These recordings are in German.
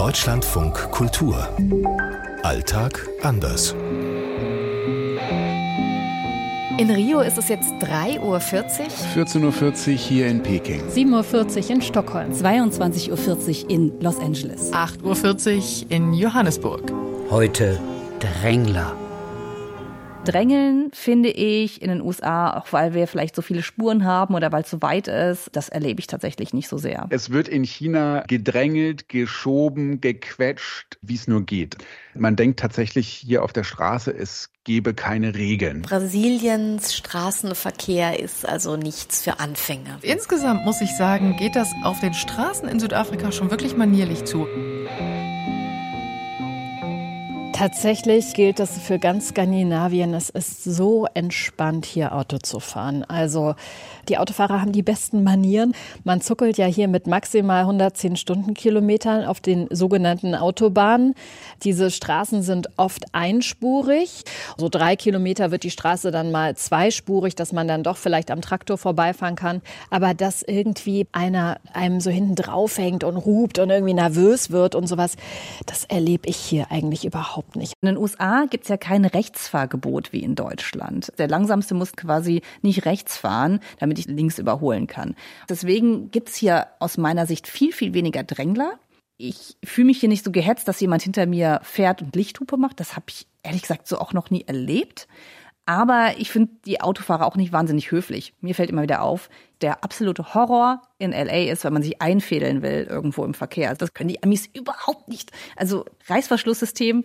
Deutschlandfunk Kultur. Alltag anders. In Rio ist es jetzt 3.40 Uhr. 14.40 Uhr hier in Peking. 7.40 Uhr in Stockholm. 22.40 Uhr in Los Angeles. 8.40 Uhr in Johannesburg. Heute Drängler. Drängeln finde ich in den USA, auch weil wir vielleicht so viele Spuren haben oder weil es so weit ist, das erlebe ich tatsächlich nicht so sehr. Es wird in China gedrängelt, geschoben, gequetscht, wie es nur geht. Man denkt tatsächlich hier auf der Straße, es gebe keine Regeln. Brasiliens Straßenverkehr ist also nichts für Anfänger. Insgesamt muss ich sagen, geht das auf den Straßen in Südafrika schon wirklich manierlich zu. Tatsächlich gilt das für ganz Skandinavien. Es ist so entspannt, hier Auto zu fahren. Also die Autofahrer haben die besten Manieren. Man zuckelt ja hier mit maximal 110 Stundenkilometern auf den sogenannten Autobahnen. Diese Straßen sind oft einspurig. So drei Kilometer wird die Straße dann mal zweispurig, dass man dann doch vielleicht am Traktor vorbeifahren kann. Aber dass irgendwie einer einem so hinten draufhängt und rupt und irgendwie nervös wird und sowas, das erlebe ich hier eigentlich überhaupt nicht. In den USA gibt es ja kein Rechtsfahrgebot wie in Deutschland. Der Langsamste muss quasi nicht rechts fahren, damit ich links überholen kann. Deswegen gibt es hier aus meiner Sicht viel, viel weniger Drängler. Ich fühle mich hier nicht so gehetzt, dass jemand hinter mir fährt und Lichthupe macht. Das habe ich ehrlich gesagt so auch noch nie erlebt. Aber ich finde die Autofahrer auch nicht wahnsinnig höflich. Mir fällt immer wieder auf, der absolute Horror in LA ist, wenn man sich einfädeln will irgendwo im Verkehr. Das können die Amis überhaupt nicht. Also Reißverschlusssystem,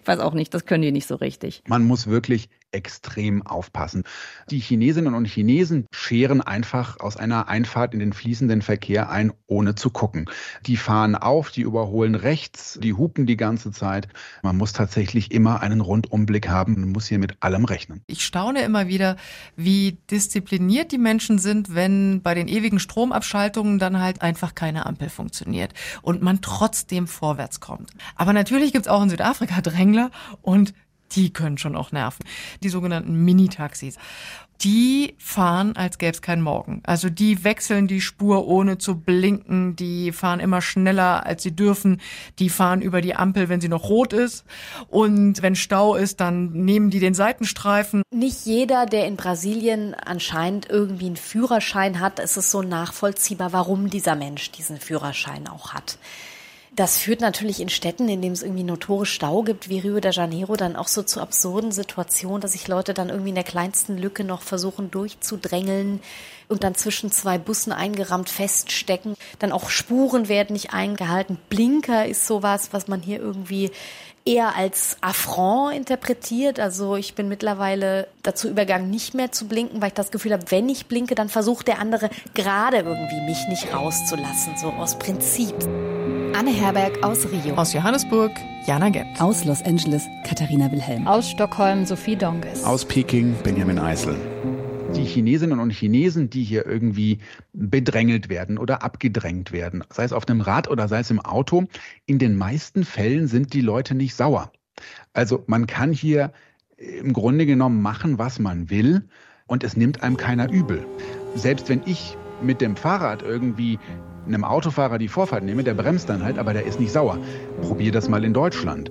ich weiß auch nicht, das können die nicht so richtig. Man muss wirklich extrem aufpassen. Die Chinesinnen und Chinesen scheren einfach aus einer Einfahrt in den fließenden Verkehr ein, ohne zu gucken. Die fahren auf, die überholen rechts, die hupen die ganze Zeit. Man muss tatsächlich immer einen Rundumblick haben und muss hier mit allem rechnen. Ich staune immer wieder, wie diszipliniert die Menschen sind, wenn bei den ewigen Stromabschaltungen dann halt einfach keine Ampel funktioniert und man trotzdem vorwärts kommt. Aber natürlich gibt's auch in Südafrika Drängler und die können schon auch nerven. Die sogenannten Mini-Taxis. Die fahren, als gäbe es keinen Morgen. Also die wechseln die Spur ohne zu blinken. Die fahren immer schneller, als sie dürfen. Die fahren über die Ampel, wenn sie noch rot ist. Und wenn Stau ist, dann nehmen die den Seitenstreifen. Nicht jeder, der in Brasilien anscheinend irgendwie einen Führerschein hat, ist es so nachvollziehbar, warum dieser Mensch diesen Führerschein auch hat. Das führt natürlich in Städten, in denen es irgendwie notorisch Stau gibt, wie Rio de Janeiro, dann auch so zu absurden Situationen, dass sich Leute dann irgendwie in der kleinsten Lücke noch versuchen durchzudrängeln und dann zwischen zwei Bussen eingerammt feststecken. Dann auch Spuren werden nicht eingehalten. Blinker ist sowas, was man hier irgendwie eher als Affront interpretiert. Also ich bin mittlerweile dazu übergegangen, nicht mehr zu blinken, weil ich das Gefühl habe, wenn ich blinke, dann versucht der andere gerade irgendwie mich nicht rauszulassen, so aus Prinzip. Anne Herberg aus Rio. Aus Johannesburg, Jana Gepp. Aus Los Angeles, Katharina Wilhelm. Aus Stockholm, Sophie Donges. Aus Peking, Benjamin Eisel. Die Chinesinnen und Chinesen, die hier irgendwie bedrängelt werden oder abgedrängt werden, sei es auf einem Rad oder sei es im Auto, in den meisten Fällen sind die Leute nicht sauer. Also man kann hier im Grunde genommen machen, was man will und es nimmt einem keiner übel. Selbst wenn ich mit dem Fahrrad irgendwie einem Autofahrer die Vorfahrt nehme, der bremst dann halt, aber der ist nicht sauer. Probier das mal in Deutschland.